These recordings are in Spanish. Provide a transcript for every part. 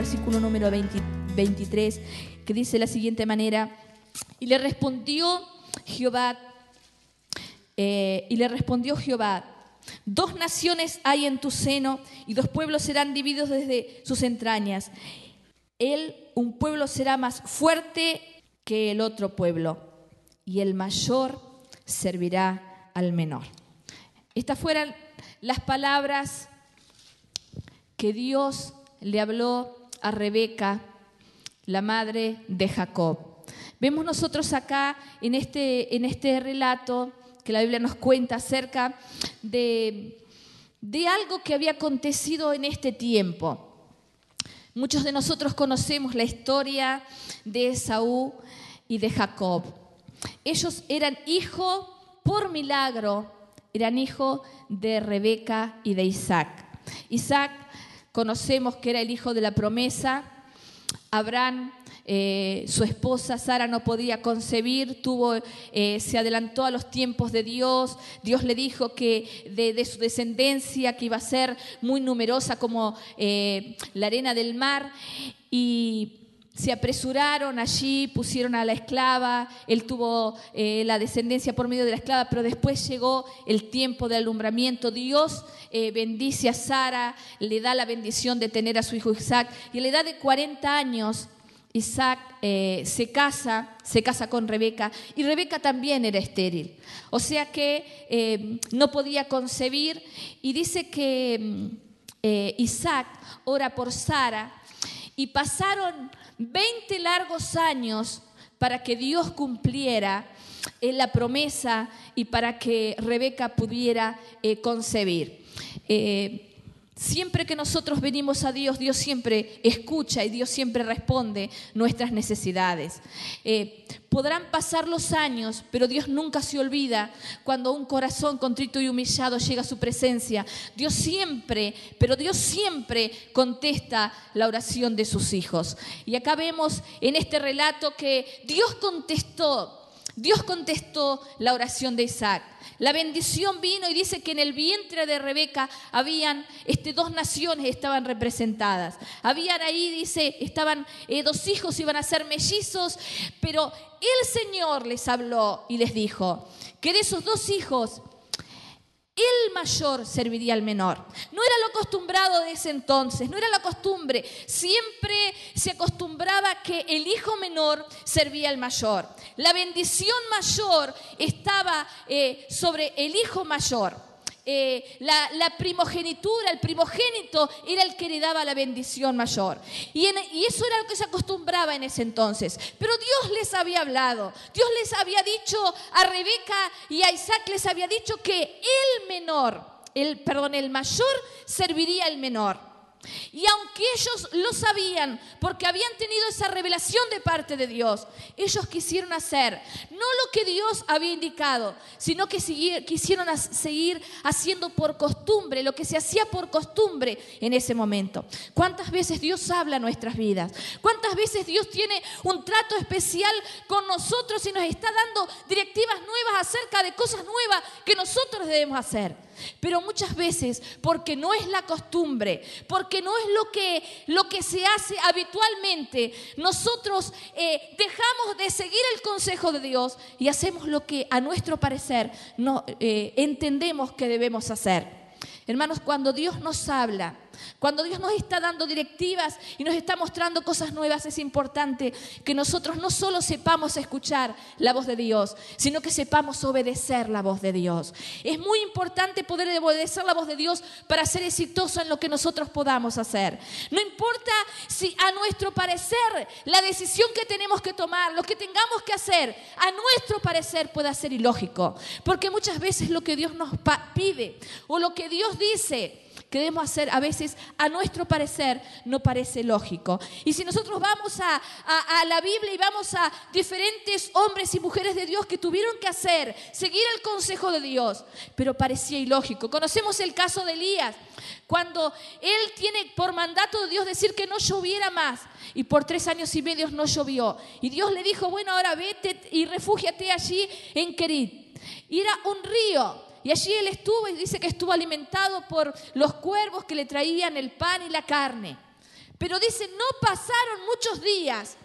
capítulo número 25, versículo número 23, que dice de la siguiente manera, y le respondió Jehová, eh, y le respondió Jehová, dos naciones hay en tu seno y dos pueblos serán divididos desde sus entrañas. Él, un pueblo será más fuerte que el otro pueblo y el mayor servirá al menor. Estas fueron las palabras que Dios le habló a Rebeca, la madre de Jacob. Vemos nosotros acá en este, en este relato que la Biblia nos cuenta acerca de, de algo que había acontecido en este tiempo. Muchos de nosotros conocemos la historia de Esaú y de Jacob. Ellos eran hijos por milagro, eran hijos de Rebeca y de Isaac. Isaac conocemos que era el hijo de la promesa. Abraham, eh, su esposa Sara no podía concebir, tuvo, eh, se adelantó a los tiempos de Dios. Dios le dijo que de, su descendencia, que iba a ser muy numerosa como eh, la arena del mar. Y se apresuraron allí, pusieron a la esclava, él tuvo eh, la descendencia por medio de la esclava, pero después llegó el tiempo del alumbramiento. Dios eh, bendice a Sara, le da la bendición de tener a su hijo Isaac, y a la edad de 40 años Isaac eh, se casa, se casa con Rebeca, y Rebeca también era estéril. O sea que no podía concebir, y dice que mm, Isaac ora por Sara, y pasaron 20 largos años para que Dios cumpliera en la promesa y para que Rebeca pudiera eh, concebir. Eh, Siempre que nosotros venimos a Dios, Dios siempre escucha y Dios siempre responde nuestras necesidades. Eh, podrán pasar los años, pero Dios nunca se olvida cuando un corazón contrito y humillado llega a su presencia. Dios siempre, pero Dios siempre contesta la oración de sus hijos. Y acá vemos en este relato que Dios contestó Dios contestó la oración de Isaac. La bendición vino y dice que en el vientre de Rebeca habían este, dos naciones estaban representadas. Habían ahí, dice, estaban eh, dos hijos, iban a ser mellizos, pero el Señor les habló y les dijo que de esos dos hijos el mayor serviría al menor. No era lo acostumbrado de ese entonces, no era la costumbre. Siempre se acostumbraba que el hijo menor servía al mayor. La bendición mayor estaba eh, sobre el hijo mayor. Eh, la, primogenitura, el primogénito era el que le daba la bendición mayor. Y, eso era lo que se acostumbraba en ese entonces. Pero Dios les había hablado, Dios les había dicho a Rebeca y a Isaac les había dicho que el menor, el, perdón, el mayor serviría al menor. Y aunque ellos lo sabían, porque habían tenido esa revelación de parte de Dios, ellos quisieron hacer no lo que Dios había indicado, sino que quisieron seguir haciendo por costumbre, lo que se hacía por costumbre en ese momento. ¿Cuántas veces Dios habla en nuestras vidas? ¿Cuántas veces Dios tiene un trato especial con nosotros y nos está dando directivas nuevas acerca de cosas nuevas que nosotros debemos hacer? Pero muchas veces, porque no es la costumbre, porque no es lo que, lo que se hace habitualmente, nosotros eh, dejamos de seguir el consejo de Dios y hacemos lo que a nuestro parecer no, eh, entendemos que debemos hacer. Hermanos, cuando Dios nos habla, cuando Dios nos está dando directivas y nos está mostrando cosas nuevas, es importante que nosotros no solo sepamos escuchar la voz de Dios, sino que sepamos obedecer la voz de Dios. Es muy importante poder obedecer la voz de Dios para ser exitoso en lo que nosotros podamos hacer. No importa si a nuestro parecer la decisión que tenemos que tomar, lo que tengamos que hacer, a nuestro parecer pueda ser ilógico, porque muchas veces lo que Dios nos pide o lo que Dios dice, que debemos hacer a veces a nuestro parecer no parece lógico. Y si nosotros vamos a, la Biblia y vamos a diferentes hombres y mujeres de Dios que tuvieron que hacer, seguir el consejo de Dios, pero parecía ilógico. Conocemos el caso de Elías, cuando él tiene por mandato de Dios decir que no lloviera más y por tres años y medio no llovió. Y Dios le dijo, bueno, ahora vete y refúgiate allí en Kerit. Y era un río Y allí él estuvo y dice que estuvo alimentado por los cuervos que le traían el pan y la carne. Pero dice, no pasaron muchos días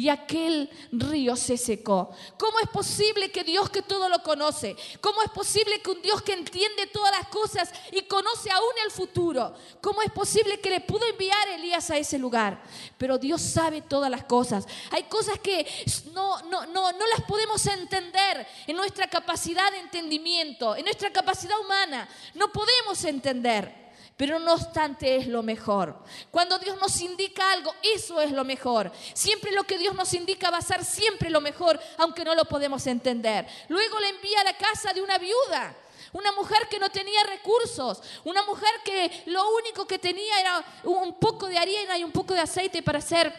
y aquel río se secó. ¿Cómo es posible que Dios que todo lo conoce? ¿Cómo es posible que un Dios que entiende todas las cosas y conoce aún el futuro? ¿Cómo es posible que le pudo enviar Elías a ese lugar? Pero Dios sabe todas las cosas. Hay cosas que no, no, no, no las podemos entender en nuestra capacidad de entendimiento, en nuestra capacidad humana. No podemos entender pero no obstante es lo mejor. Cuando Dios nos indica algo, eso es lo mejor. Siempre lo que Dios nos indica va a ser siempre lo mejor, aunque no lo podemos entender. Luego le envía a la casa de una viuda. Una mujer que no tenía recursos, una mujer que lo único que tenía era un poco de harina y un poco de aceite para hacer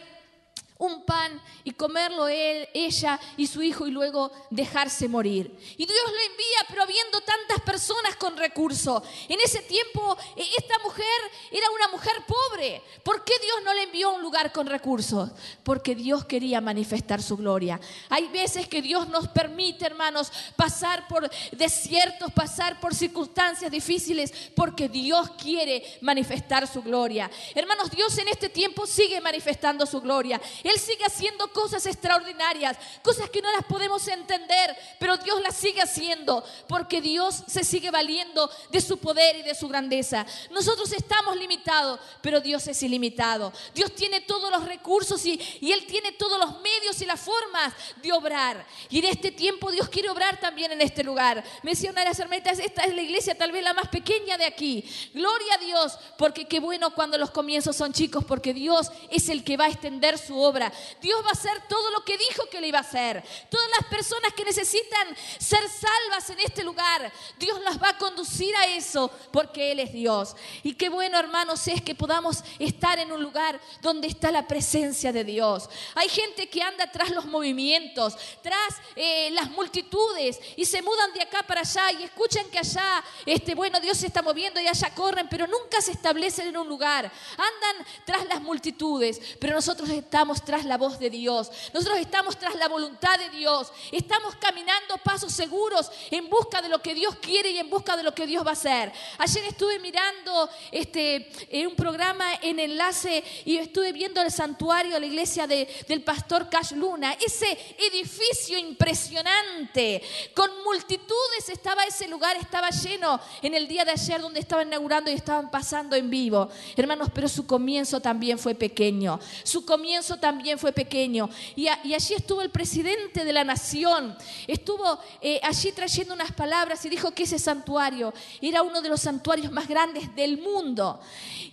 un pan y comerlo él, ella y su hijo y luego dejarse morir. Y Dios lo envía, pero viendo tantas personas con recursos. En ese tiempo e, esta mujer era una mujer pobre. ¿Por qué Dios no le envió a un lugar con recursos? Porque Dios quería manifestar su gloria. Hay veces que Dios nos permite, hermanos, pasar por desiertos, pasar por circunstancias difíciles, porque Dios quiere manifestar su gloria. Hermanos, Dios en este tiempo sigue manifestando su gloria. Sigue haciendo cosas extraordinarias, cosas que no las podemos entender, pero Dios las sigue haciendo porque Dios se sigue valiendo de su poder y de su grandeza. Nosotros estamos limitados, pero Dios es ilimitado. Dios tiene todos los recursos y, Él tiene todos los medios y las formas de obrar. Y en este tiempo Dios quiere obrar también en este lugar. Me decía las hermanitas, esta es la iglesia tal vez la más pequeña de aquí. Gloria a Dios, porque qué bueno cuando los comienzos son chicos, porque Dios es el que va a extender su obra Dios va a hacer todo lo que dijo que le iba a hacer. Todas las personas que necesitan ser salvas en este lugar, Dios las va a conducir a eso porque Él es Dios. Y qué bueno, hermanos, es que podamos estar en un lugar donde está la presencia de Dios. Hay gente que anda tras los movimientos, tras eh, las multitudes y se mudan de acá para allá y escuchan que allá, este, bueno, Dios se está moviendo y allá corren, pero nunca se establecen en un lugar. Andan tras las multitudes, pero nosotros estamos tras la voz de Dios. Nosotros estamos tras la voluntad de Dios. Estamos caminando pasos seguros en busca de lo que Dios quiere y en busca de lo que Dios va a hacer. Ayer estuve mirando este, en un programa en enlace y estuve viendo el santuario, la iglesia de, del pastor Cash Luna. Ese edificio impresionante, con multitudes estaba ese lugar, estaba lleno en el día de ayer donde estaban inaugurando y estaban pasando en vivo. Hermanos, pero su comienzo también fue pequeño. Su comienzo también también fue pequeño. Y, allí estuvo el presidente de la nación, estuvo eh, allí trayendo unas palabras y dijo que ese santuario era uno de los santuarios más grandes del mundo.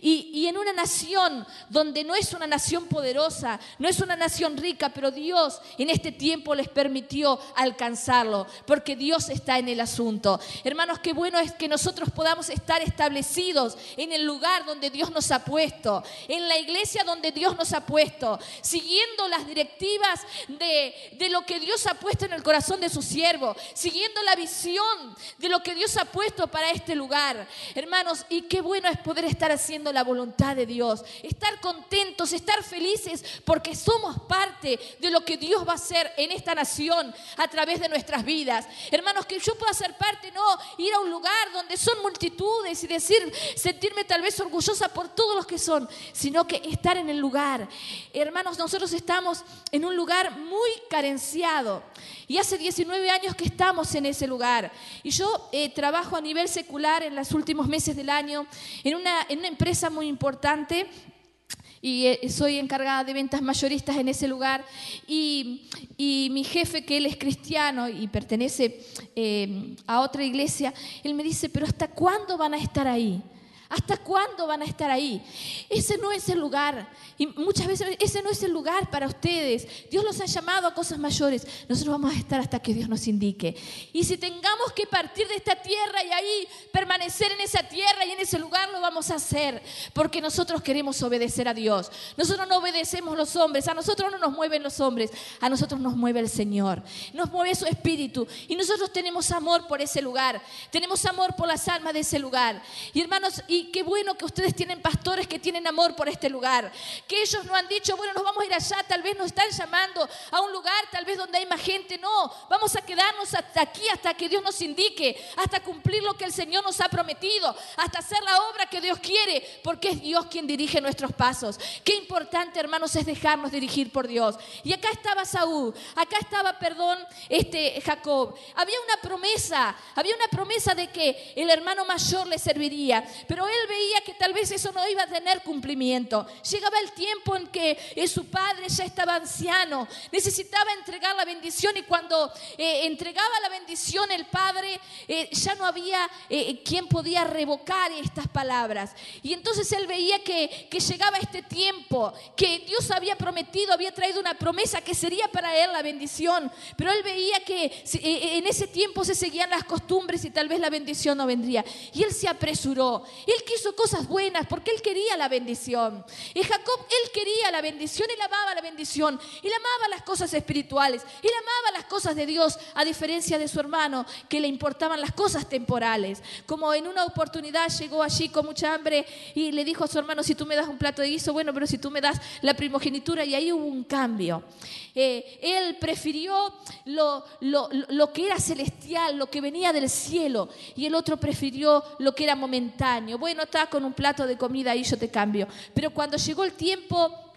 Y, y en una nación donde no es una nación poderosa, no es una nación rica, pero Dios en este tiempo les permitió alcanzarlo, porque Dios está en el asunto. Hermanos, qué bueno es que nosotros podamos estar establecidos en el lugar donde Dios nos ha puesto, en la iglesia donde Dios nos ha puesto siguiendo las directivas de, de lo que Dios ha puesto en el corazón de su siervo, siguiendo la visión de lo que Dios ha puesto para este lugar. Hermanos, y qué bueno es poder estar haciendo la voluntad de Dios, estar contentos, estar felices, porque somos parte de lo que Dios va a hacer en esta nación a través de nuestras vidas. Hermanos, que yo pueda ser parte, no ir a un lugar donde son multitudes y decir, sentirme tal vez orgullosa por todos los que son, sino que estar en el lugar. Hermanos, nosotros estamos en un lugar muy carenciado. Y hace 19 años que estamos en ese lugar. Y yo eh, trabajo a nivel secular en los últimos meses del año en una, en una empresa muy importante y eh, soy encargada de ventas mayoristas en ese lugar. Y, y mi jefe, que él es cristiano y pertenece eh, a otra iglesia, él me dice, pero ¿hasta cuándo van a estar ahí? ¿Hasta cuándo van a estar ahí? Ese no es el lugar. Y muchas veces ese no es el lugar para ustedes. Dios los ha llamado a cosas mayores. Nosotros vamos a estar hasta que Dios nos indique. Y si tengamos que partir de esta tierra y ahí permanecer en esa tierra y en ese lugar, lo vamos a hacer. Porque nosotros queremos obedecer a Dios. Nosotros no obedecemos los hombres. A nosotros no nos mueven los hombres. A nosotros nos mueve el Señor. Nos mueve su espíritu. Y nosotros tenemos amor por ese lugar. Tenemos amor por las almas de ese lugar. Y hermanos, y y qué bueno que ustedes tienen pastores que tienen amor por este lugar. Que ellos no han dicho, bueno, nos vamos allá, tal vez nos están llamando a un lugar, tal vez donde hay más gente. No, vamos a quedarnos hasta aquí, hasta que Dios nos indique, hasta cumplir lo que el Señor nos ha prometido, hasta hacer la obra que Dios quiere, porque es Dios quien dirige nuestros pasos. Qué importante, hermanos, es dejarnos dirigir por Dios. Y acá estaba Saúl, acá estaba, perdón, este Jacob. Había una promesa, había una promesa de que el hermano mayor le serviría, pero él veía que tal vez eso no iba a tener cumplimiento. Llegaba el tiempo en que eh, su padre ya estaba anciano, necesitaba entregar la bendición y cuando eh, entregaba la bendición el padre, eh, ya no había quien podía revocar estas palabras. Y entonces él veía que, que llegaba este tiempo, que Dios había prometido, había traído una promesa que sería para él la bendición, pero él veía que en ese tiempo se seguían las costumbres y tal vez la bendición no vendría. Y él se apresuró. Él quiso cosas buenas porque él quería la bendición. Y Jacob, él quería la bendición, él amaba la bendición, él amaba las cosas espirituales, él amaba las cosas de Dios, a diferencia de su hermano, que le importaban las cosas temporales. Como en una oportunidad llegó allí con mucha hambre y le dijo a su hermano, si tú me das un plato de guiso, bueno, pero si tú me das la primogenitura, y ahí hubo un cambio. Eh, él prefirió lo, lo que era celestial, lo que venía del cielo, y el otro prefirió lo que era momentáneo. Bueno, está con un plato de comida y yo te cambio. Pero cuando llegó el tiempo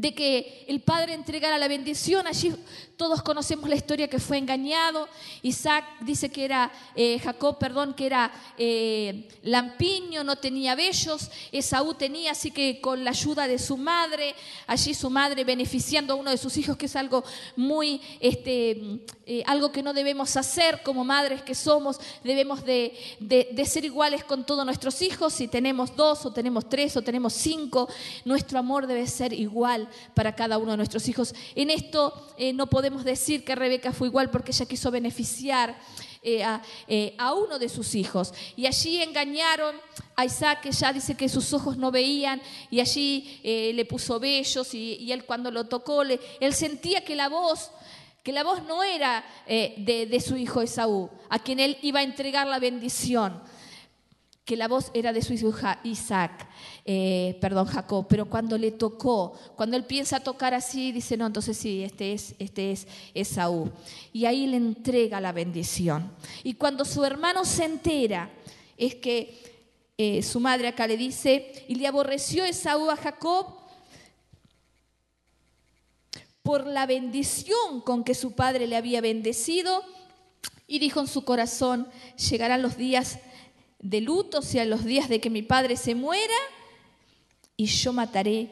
de que el padre entregara la bendición. Allí todos conocemos la historia que fue engañado. Isaac dice que era, eh, Jacob, perdón, que era eh, lampiño, no tenía vellos. Esaú tenía, así que con la ayuda de su madre, allí su madre beneficiando a uno de sus hijos, que es algo muy, este, eh, algo que no debemos hacer como madres que somos. Debemos de, de ser iguales con todos nuestros hijos. Si tenemos dos o tenemos tres o tenemos cinco, nuestro amor debe ser igual para cada uno de nuestros hijos. En esto eh, no podemos decir que Rebeca fue igual porque ella quiso beneficiar eh, eh, a, uno de sus hijos. Y allí engañaron a Isaac, que ya dice que sus ojos no veían, y allí le puso vellos, y, él cuando lo tocó, él sentía que la voz que la voz no era de, de su hijo Esaú, a quien él iba a entregar la bendición que la voz era de su hijo Isaac, eh, perdón, Jacob, pero cuando le tocó, cuando él piensa tocar así, dice, no, entonces sí, este es, este es Esaú. Y ahí le entrega la bendición. Y cuando su hermano se entera, es que eh, su madre acá le dice, y le aborreció Esaú a Jacob por la bendición con que su padre le había bendecido, y dijo en su corazón, llegarán los días de luto, sea los días de que mi padre se muera, y yo mataré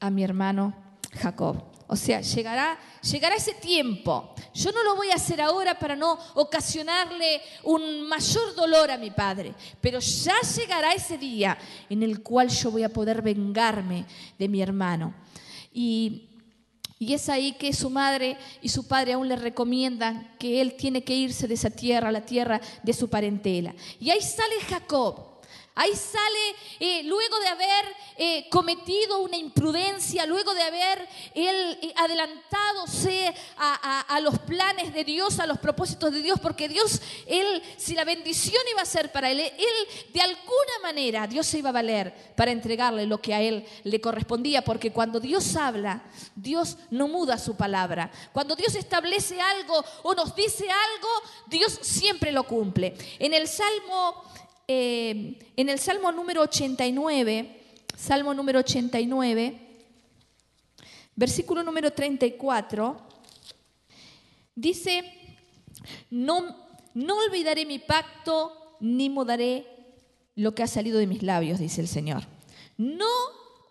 a mi hermano Jacob. O sea, llegará, llegará ese tiempo. Yo no lo voy a hacer ahora para no ocasionarle un mayor dolor a mi padre, pero ya llegará ese día en el cual yo voy a poder vengarme de mi hermano. Y y es ahí que su madre y su padre aún le recomiendan que él tiene que irse de esa tierra, la tierra de su parentela. Y ahí sale Jacob Ahí sale, eh, luego de haber eh, cometido una imprudencia, luego de haber él eh, adelantado a, a, los planes de Dios, a los propósitos de Dios, porque Dios, él, si la bendición iba a ser para él, él de alguna manera, Dios se iba a valer para entregarle lo que a él le correspondía, porque cuando Dios habla, Dios no muda su palabra. Cuando Dios establece algo o nos dice algo, Dios siempre lo cumple. En el Salmo eh, en el Salmo número 89, Salmo número 89, versículo número 34, dice, no, no olvidaré mi pacto ni mudaré lo que ha salido de mis labios, dice el Señor. No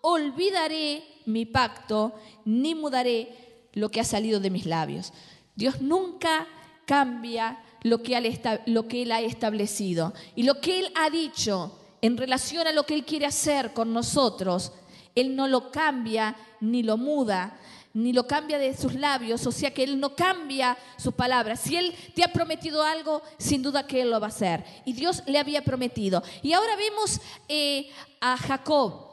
olvidaré mi pacto ni mudaré lo que ha salido de mis labios. Dios nunca cambia lo que, él, ha establecido. Y lo que Él ha dicho en relación a lo que Él quiere hacer con nosotros, Él no lo cambia ni lo muda, ni lo cambia de sus labios, o sea que Él no cambia sus palabras. Si Él te ha prometido algo, sin duda que Él lo va a hacer. Y Dios le había prometido. Y ahora vemos eh, a Jacob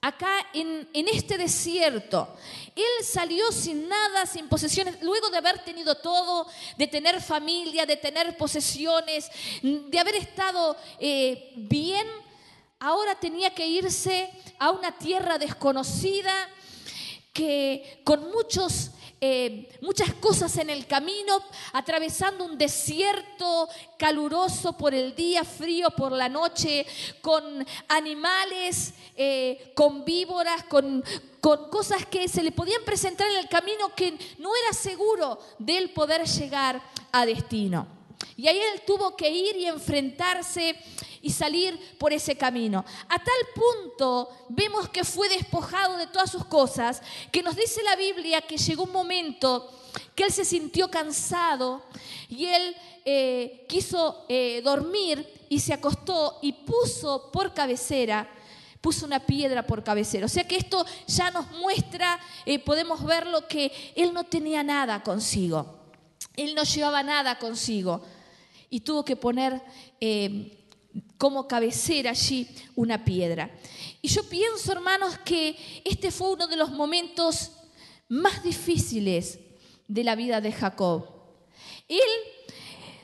acá en, este desierto. Él salió sin nada, sin posesiones, luego de haber tenido todo, de tener familia, de tener posesiones, de haber estado eh, bien. ahora tenía que irse a una tierra desconocida, que con muchos eh, muchas cosas en el camino, atravesando un desierto caluroso por el día, frío por la noche, con animales, eh, con víboras, con, con cosas que se le podían presentar en el camino que no era seguro de él poder llegar a destino. Y ahí él tuvo que ir y enfrentarse y salir por ese camino. A tal punto vemos que fue despojado de todas sus cosas, que nos dice la Biblia que llegó un momento que él se sintió cansado y él eh, quiso eh, dormir y se acostó y puso por cabecera puso una piedra por cabecera. O sea que esto ya nos muestra, eh, podemos verlo, que él no tenía nada consigo. Él no llevaba nada consigo y tuvo que poner eh, como cabecera allí una piedra. Y yo pienso, hermanos, que este fue uno de los momentos más difíciles de la vida de Jacob. Él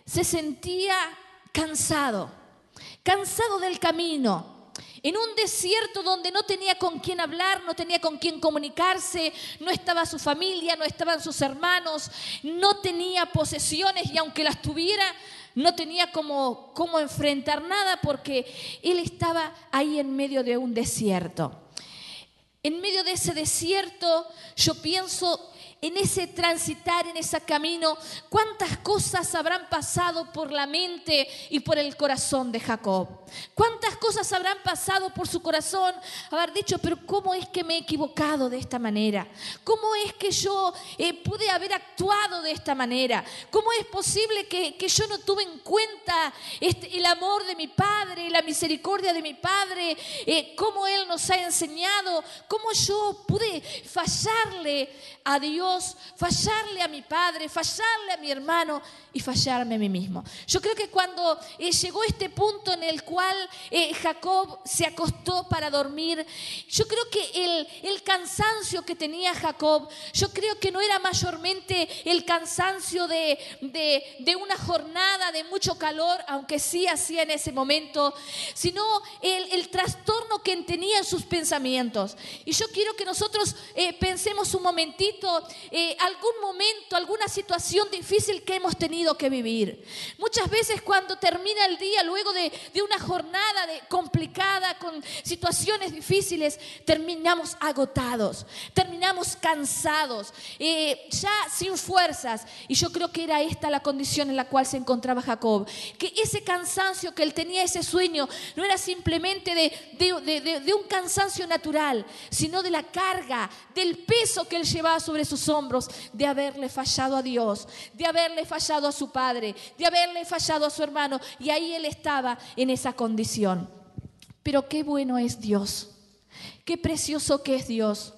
se sentía cansado, cansado del camino, en un desierto donde no tenía con quién hablar, no tenía con quién comunicarse, no estaba su familia, no estaban sus hermanos, no tenía posesiones y aunque las tuviera, no tenía cómo, cómo enfrentar nada porque él estaba ahí en medio de un desierto. En medio de ese desierto yo pienso en ese transitar, en ese camino, cuántas cosas habrán pasado por la mente y por el corazón de Jacob. Cuántas cosas habrán pasado por su corazón, haber dicho, pero ¿cómo es que me he equivocado de esta manera? ¿Cómo es que yo eh, pude haber actuado de esta manera? ¿Cómo es posible que, yo no tuve en cuenta este, el amor de mi Padre, la misericordia de mi Padre? Eh, ¿Cómo Él nos ha enseñado? ¿Cómo yo pude fallarle a Dios, fallarle a mi Padre, fallarle a mi hermano y fallarme a mí mismo? Yo creo que cuando eh, llegó este punto en el cual eh, Jacob se acostó para dormir. Yo creo que el, el cansancio que tenía Jacob, yo creo que no era mayormente el cansancio de, de, una jornada de mucho calor, aunque sí hacía en ese momento, sino el, el trastorno que tenía en sus pensamientos. Y yo quiero que nosotros eh, pensemos un momentito, eh, algún momento, alguna situación difícil que hemos tenido que vivir. Muchas veces cuando termina el día, luego de, de una jornada de, complicada, con situaciones difíciles, terminamos agotados, terminamos cansados, eh, ya sin fuerzas. Y yo creo que era esta la condición en la cual se encontraba Jacob. Que ese cansancio que él tenía, ese sueño, no era simplemente de, de un cansancio natural, sino de la carga, del peso que él llevaba sobre sus hombros, de haberle fallado a Dios, de haberle fallado a su padre, de haberle fallado a su hermano. Y ahí él estaba en esa condición. Pero qué bueno es Dios, qué precioso que es Dios.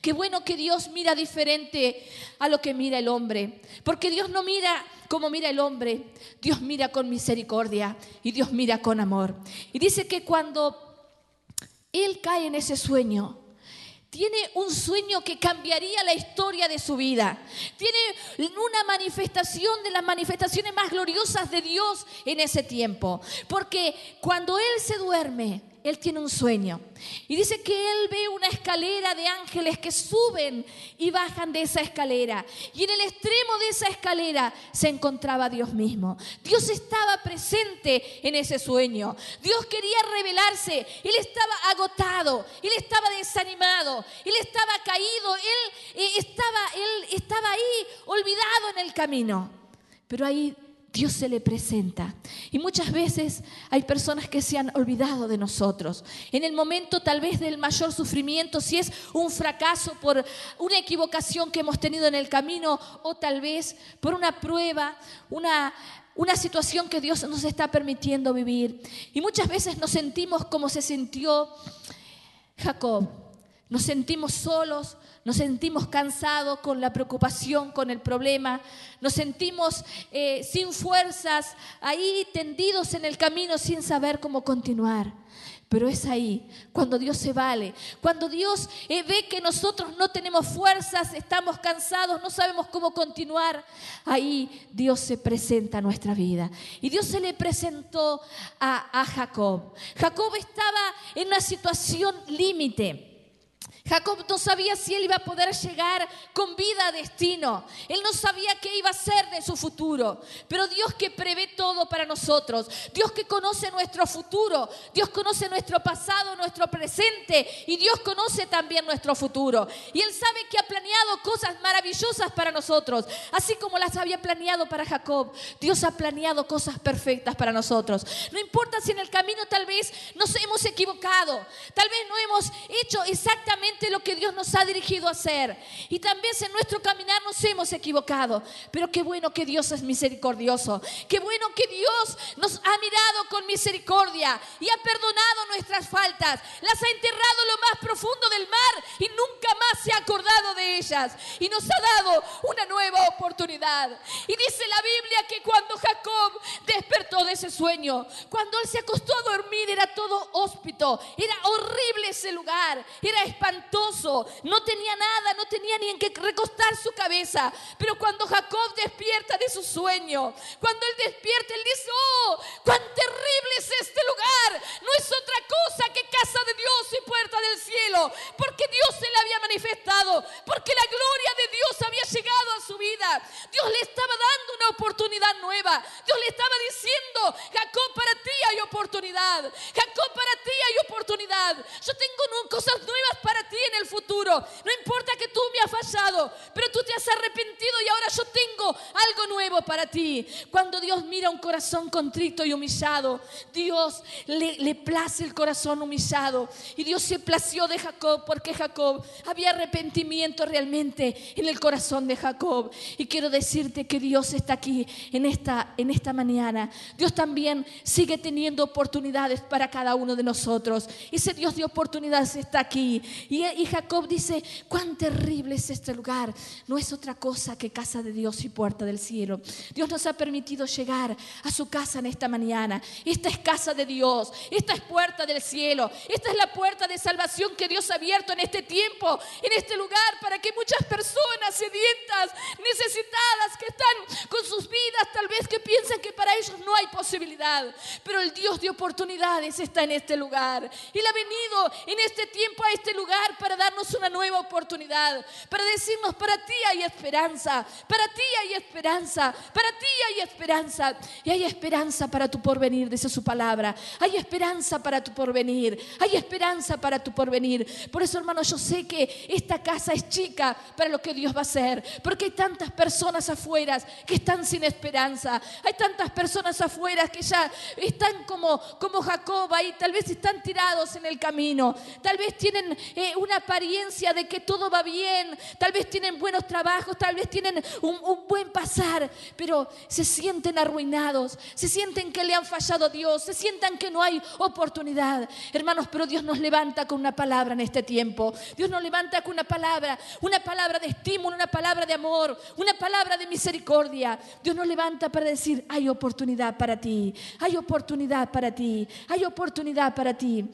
Qué bueno que Dios mira diferente a lo que mira el hombre. Porque Dios no mira como mira el hombre. Dios mira con misericordia y Dios mira con amor. Y dice que cuando Él cae en ese sueño, tiene un sueño que cambiaría la historia de su vida. Tiene una manifestación de las manifestaciones más gloriosas de Dios en ese tiempo. Porque cuando Él se duerme, él tiene un sueño. Y dice que él ve una escalera de ángeles que suben y bajan de esa escalera. Y en el extremo de esa escalera se encontraba Dios mismo. Dios estaba presente en ese sueño. Dios quería revelarse. Él estaba agotado. Él estaba desanimado. Él estaba caído. Él, eh, estaba, él estaba ahí olvidado en el camino. Pero ahí Dios se le presenta. Y muchas veces hay personas que se han olvidado de nosotros. En el momento tal vez del mayor sufrimiento, si es un fracaso por una equivocación que hemos tenido en el camino o tal vez por una prueba, una, una situación que Dios nos está permitiendo vivir. Y muchas veces nos sentimos como se sintió Jacob. Nos sentimos solos, nos sentimos cansados con la preocupación, con el problema, nos sentimos eh, sin fuerzas, ahí tendidos en el camino sin saber cómo continuar. Pero es ahí, cuando Dios se vale, cuando Dios eh, ve que nosotros no tenemos fuerzas, estamos cansados, no sabemos cómo continuar, ahí Dios se presenta a nuestra vida. Y Dios se le presentó a, a Jacob. Jacob estaba en una situación límite. Jacob no sabía si él iba a poder llegar con vida a destino. Él no sabía qué iba a ser de su futuro. Pero Dios que prevé todo para nosotros, Dios que conoce nuestro futuro, Dios conoce nuestro pasado, nuestro presente y Dios conoce también nuestro futuro. Y Él sabe que ha planeado cosas maravillosas para nosotros, así como las había planeado para Jacob. Dios ha planeado cosas perfectas para nosotros. No importa si en el camino tal vez nos hemos equivocado, tal vez no hemos hecho exactamente lo que Dios nos ha dirigido a hacer. Y también en nuestro caminar nos hemos equivocado. Pero qué bueno que Dios es misericordioso. Qué bueno que Dios nos ha mirado con misericordia y ha perdonado nuestras faltas. Las ha enterrado en lo más profundo del mar y nunca más se ha acordado de ellas. Y nos ha dado una nueva oportunidad. Y dice la Biblia que cuando Jacob despertó de ese sueño, cuando él se acostó a dormir, era todo hóspito. Era horrible ese lugar. Era espantoso no tenía nada, no tenía ni en qué recostar su cabeza. Pero cuando Jacob despierta de su sueño, cuando él despierta, él dice, oh, cuán terrible es este lugar. No es otra cosa que casa de Dios y puerta del cielo, porque Dios se le había manifestado, porque la gloria de Dios había llegado a su vida. Dios le estaba dando una oportunidad nueva. Dios le estaba diciendo, Jacob, para ti hay oportunidad. Jacob, para ti hay oportunidad. Yo tengo cosas nuevas para ti en el futuro. No importa que tú me has fallado, pero tú te has arrepentido y ahora yo tengo algo nuevo para ti. Cuando Dios mira un corazón contrito y humillado, Dios le, place el corazón humillado. Y Dios se plació de Jacob porque Jacob había arrepentimiento realmente en el corazón de Jacob. Y quiero decirte que Dios está aquí en esta, en esta mañana. Dios también sigue teniendo oportunidades para cada uno de nosotros. Ese Dios de oportunidades está aquí. Y y, Jacob dice, cuán terrible es este lugar. No es otra cosa que casa de Dios y puerta del cielo. Dios nos ha permitido llegar a su casa en esta mañana. Esta es casa de Dios. Esta es puerta del cielo. Esta es la puerta de salvación que Dios ha abierto en este tiempo, en este lugar, para que muchas personas sedientas, necesitadas, que están con sus vidas, tal vez que piensan que para ellos no hay posibilidad. Pero el Dios de oportunidades está en este lugar. Él ha venido en este tiempo a este lugar para darnos una nueva oportunidad, para decirnos, para ti hay esperanza, para ti hay esperanza, para ti hay esperanza. Y hay esperanza para tu porvenir, dice su palabra. Hay esperanza para tu porvenir, hay esperanza para tu porvenir. Por eso, hermano, yo sé que esta casa es chica para lo que Dios va a hacer, porque hay tantas personas afuera que están sin esperanza. Hay tantas personas afuera que ya están como, como Jacob ahí, tal vez están tirados en el camino, tal vez tienen eh, una apariencia de que todo va bien, tal vez tienen buenos trabajos, tal vez tienen un, buen pasar, pero se sienten arruinados, se sienten que le han fallado a Dios, se sientan que no hay oportunidad. Hermanos, pero Dios nos levanta con una palabra en este tiempo. Dios nos levanta con una palabra, una palabra de estímulo, una palabra de amor, una palabra de misericordia. Dios nos levanta para decir, hay oportunidad para ti, hay oportunidad para ti, hay oportunidad para ti.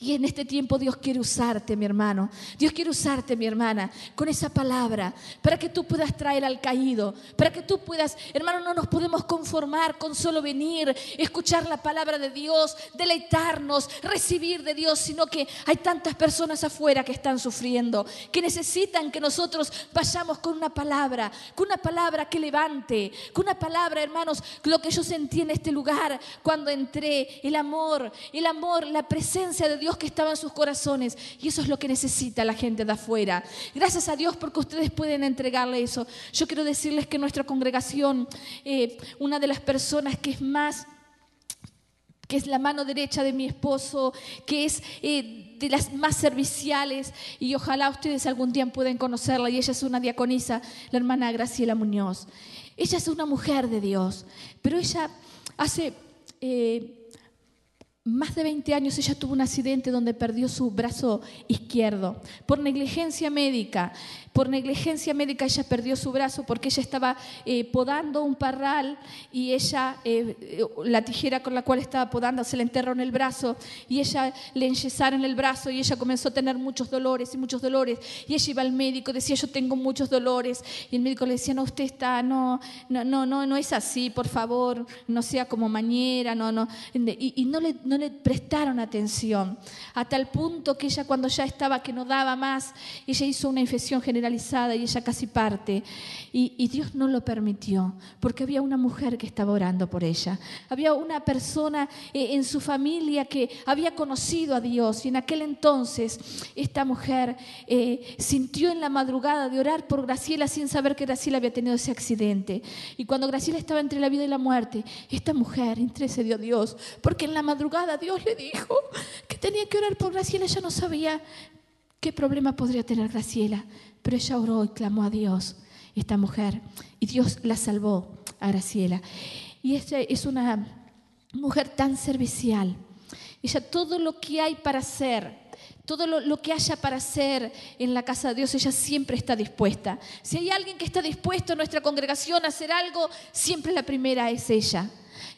Y en este tiempo Dios quiere usarte, mi hermano. Dios quiere usarte, mi hermana, con esa palabra, para que tú puedas traer al caído, para que tú puedas, hermano, no nos podemos conformar con solo venir, escuchar la palabra de Dios, deleitarnos, recibir de Dios, sino que hay tantas personas afuera que están sufriendo, que necesitan que nosotros vayamos con una palabra, con una palabra que levante, con una palabra, hermanos, lo que yo sentí en este lugar cuando entré, el amor, el amor, la presencia de Dios que estaba en sus corazones. Y eso es lo que necesita la gente de afuera. Gracias a Dios porque ustedes pueden entregarle eso. Yo quiero decirles que nuestra congregación, eh, una de las personas que es más que es la mano derecha de mi esposo, que es eh, de las más serviciales, y ojalá ustedes algún día puedan conocerla, y ella es una diaconisa, la hermana Graciela Muñoz. Ella es una mujer de Dios, pero ella hace eh, más de 20 años ella tuvo un accidente donde perdió su brazo izquierdo por negligencia médica. Por negligencia médica ella perdió su brazo porque ella estaba eh, podando un parral y ella, eh, eh, la tijera con la cual estaba podando se le enterró en el brazo y ella le enyesaron el brazo y ella comenzó a tener muchos dolores y muchos dolores. Y ella iba al médico, decía yo tengo muchos dolores y el médico le decía no, usted está, no, no, no, no, no es así, por favor, no sea como mañera, no, no. Y, no, le, no le prestaron atención a tal punto que ella cuando ya estaba que no daba más, ella hizo una infección general y ella casi parte. Y, Dios no lo permitió, porque había una mujer que estaba orando por ella. Había una persona eh, en su familia que había conocido a Dios y en aquel entonces esta mujer eh, sintió en la madrugada de orar por Graciela sin saber que Graciela había tenido ese accidente. Y cuando Graciela estaba entre la vida y la muerte, esta mujer intercedió a Dios, porque en la madrugada Dios le dijo que tenía que orar por Graciela, ella no sabía qué problema podría tener Graciela. Pero ella oró y clamó a Dios, esta mujer, y Dios la salvó a Graciela. Y esta es una mujer tan servicial. Ella todo lo que hay para hacer, todo lo, lo, que haya para hacer en la casa de Dios, ella siempre está dispuesta. Si hay alguien que está dispuesto en nuestra congregación a hacer algo, siempre la primera es ella.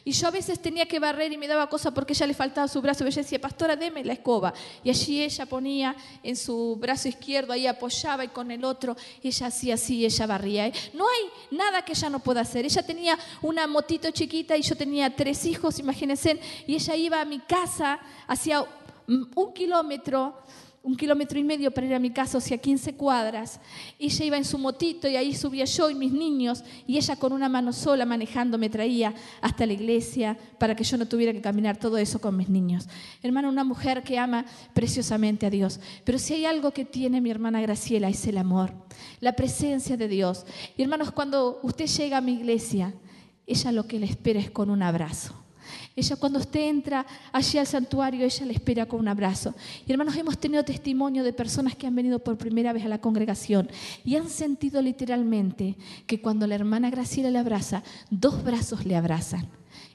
Y yo a veces tenía que barrer y me daba cosa porque ella le faltaba su brazo. Y ella decía, pastora, deme la escoba. Y allí ella ponía en su brazo izquierdo, ahí apoyaba y con el otro ella hacía así, ella barría. ¿eh? No hay nada que ella no pueda hacer. Ella tenía una motito chiquita y yo tenía tres hijos, imagínense. Y ella iba a mi casa, hacía un kilómetro un kilómetro y medio para ir a mi casa, o sea, 15 cuadras. Ella iba en su motito y ahí subía yo y mis niños y ella con una mano sola manejando me traía hasta la iglesia para que yo no tuviera que caminar todo eso con mis niños. Hermana, una mujer que ama preciosamente a Dios. Pero si hay algo que tiene mi hermana Graciela es el amor, la presencia de Dios. Y hermanos, cuando usted llega a mi iglesia, ella lo que le espera es con un abrazo. Ella cuando usted entra allí al santuario, ella le espera con un abrazo. Y hermanos, hemos tenido testimonio de personas que han venido por primera vez a la congregación y han sentido literalmente que cuando la hermana Graciela le abraza, dos brazos le abrazan.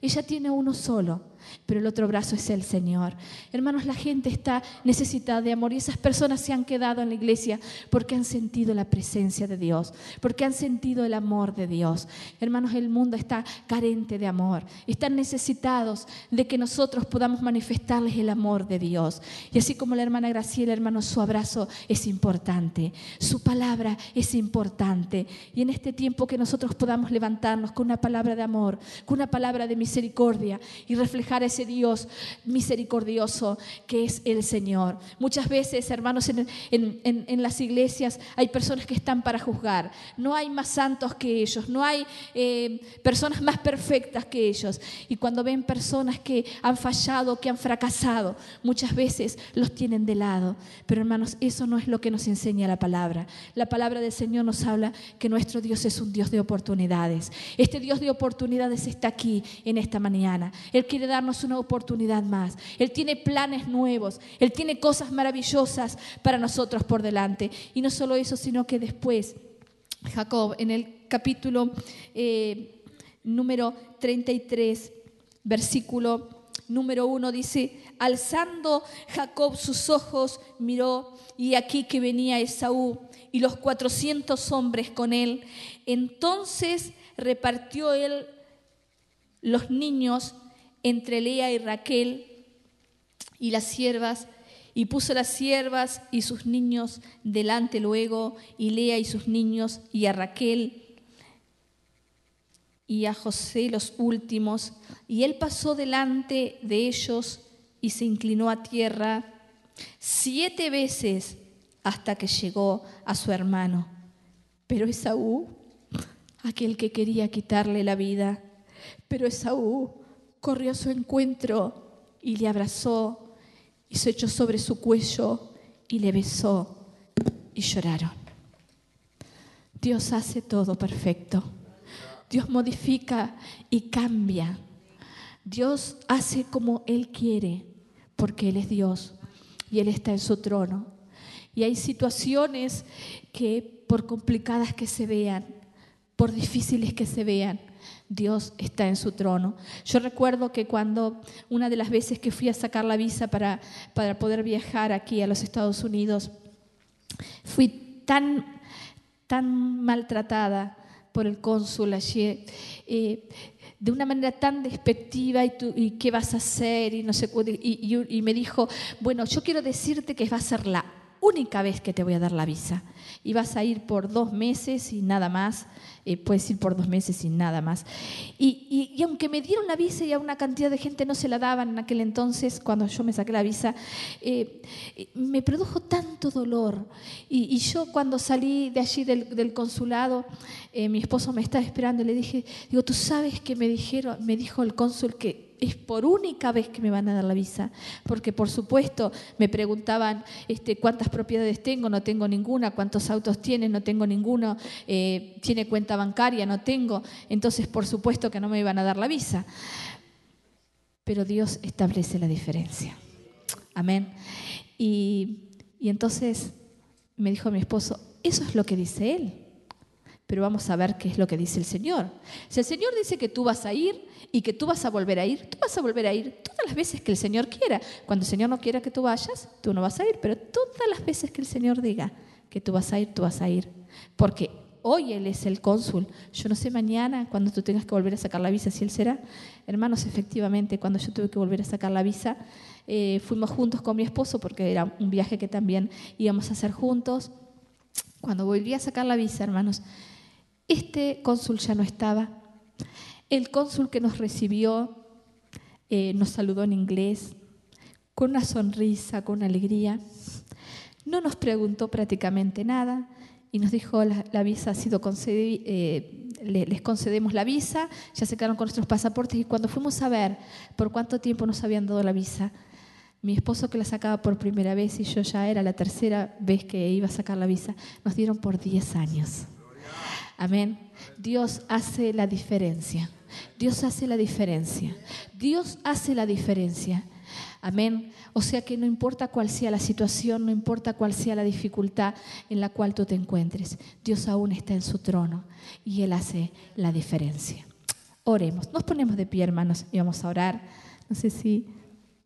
Ella tiene uno solo pero el otro brazo es el Señor. Hermanos, la gente está necesitada de amor y esas personas se han quedado en la iglesia porque han sentido la presencia de Dios, porque han sentido el amor de Dios. Hermanos, el mundo está carente de amor, están necesitados de que nosotros podamos manifestarles el amor de Dios. Y así como la hermana Graciela, hermanos, su abrazo es importante, su palabra es importante. Y en este tiempo que nosotros podamos levantarnos con una palabra de amor, con una palabra de misericordia y reflejar ese Dios misericordioso que es el Señor. Muchas veces, hermanos, en, las iglesias hay personas que están para juzgar. No hay más santos que ellos, no hay eh, personas más perfectas que ellos. Y cuando ven personas que han fallado, que han fracasado, muchas veces los tienen de lado. Pero hermanos, eso no es lo que nos enseña la palabra. La palabra del Señor nos habla que nuestro Dios es un Dios de oportunidades. Este Dios de oportunidades está aquí en esta mañana. Él quiere darnos una oportunidad más. Él tiene planes nuevos, Él tiene cosas maravillosas para nosotros por delante. Y no solo eso, sino que después, Jacob, en el capítulo eh, número 33, versículo número 1 dice, alzando Jacob sus ojos, miró y aquí que venía Esaú y los cuatrocientos hombres con él. Entonces repartió él los niños entre Lea y Raquel y las siervas, y puso las siervas y sus niños delante luego, y Lea y sus niños, y a Raquel y a José los últimos, y él pasó delante de ellos y se inclinó a tierra siete veces hasta que llegó a su hermano. Pero Esaú, aquel que quería quitarle la vida, pero Esaú corrió a su encuentro y le abrazó y se echó sobre su cuello y le besó y lloraron. Dios hace todo perfecto. Dios modifica y cambia. Dios hace como Él quiere, porque Él es Dios y Él está en su trono. Y hay situaciones que, por complicadas que se vean, por difíciles que se vean, Dios está en su trono. Yo recuerdo que cuando una de las veces que fui a sacar la visa para, para poder viajar aquí a los Estados Unidos, fui tan, tan maltratada por el cónsul allí, eh, de una manera tan despectiva y, tú, y qué vas a hacer y no sé y, y, me dijo, bueno, yo quiero decirte que va a ser la única vez que te voy a dar la visa y vas a ir por dos meses y nada más, puedes ir por dos meses y nada más. Y, y, aunque me dieron la visa y a una cantidad de gente no se la daban en aquel entonces, cuando yo me saqué la visa, eh, me produjo tanto dolor. Y, yo cuando salí de allí del, del consulado, eh, mi esposo me estaba esperando y le dije, digo, tú sabes que me dijeron, me dijo el cónsul que es por única vez que me van a dar la visa, porque por supuesto me preguntaban este, cuántas propiedades tengo, no tengo ninguna, cuántos autos tiene, no tengo ninguno, eh, tiene cuenta bancaria, no tengo, entonces por supuesto que no me iban a dar la visa. Pero Dios establece la diferencia. Amén. Y, y entonces me dijo mi esposo, eso es lo que dice Él. Pero vamos a ver qué es lo que dice el Señor. Si el Señor dice que tú vas a ir, y que tú vas a volver a ir, tú vas a volver a ir todas las veces que el Señor quiera. Cuando el Señor no quiera que tú vayas, tú no vas a ir, pero todas las veces que el Señor diga que tú vas a ir, tú vas a ir. Porque hoy Él es el cónsul. Yo no sé mañana, cuando tú tengas que volver a sacar la visa, si Él será. Hermanos, efectivamente, cuando yo tuve que volver a sacar la visa, eh, fuimos juntos con mi esposo porque era un viaje que también íbamos a hacer juntos. Cuando volví a sacar la visa, hermanos, este cónsul ya no estaba. El cónsul que nos recibió eh, nos saludó en inglés, con una sonrisa, con alegría. No nos preguntó prácticamente nada y nos dijo la, visa ha sido concedida, eh, les concedemos la visa, ya se quedaron con nuestros pasaportes y cuando fuimos a ver por cuánto tiempo nos habían dado la visa, mi esposo que la sacaba por primera vez y yo ya era la tercera vez que iba a sacar la visa, nos dieron por 10 años. Amén. Dios hace la diferencia. Dios hace la diferencia. Dios hace la diferencia. Amén. O sea que no importa cuál sea la situación, no importa cuál sea la dificultad en la cual tú te encuentres, Dios aún está en su trono y Él hace la diferencia. Oremos. Nos ponemos de pie, hermanos, y vamos a orar. No sé si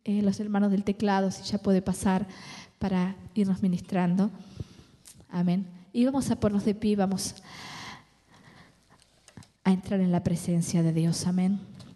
eh, los hermanos del teclado, si ya puede pasar para irnos ministrando. Amén. Y vamos a ponernos de pie, vamos a entrar en la presencia de Dios. Amén.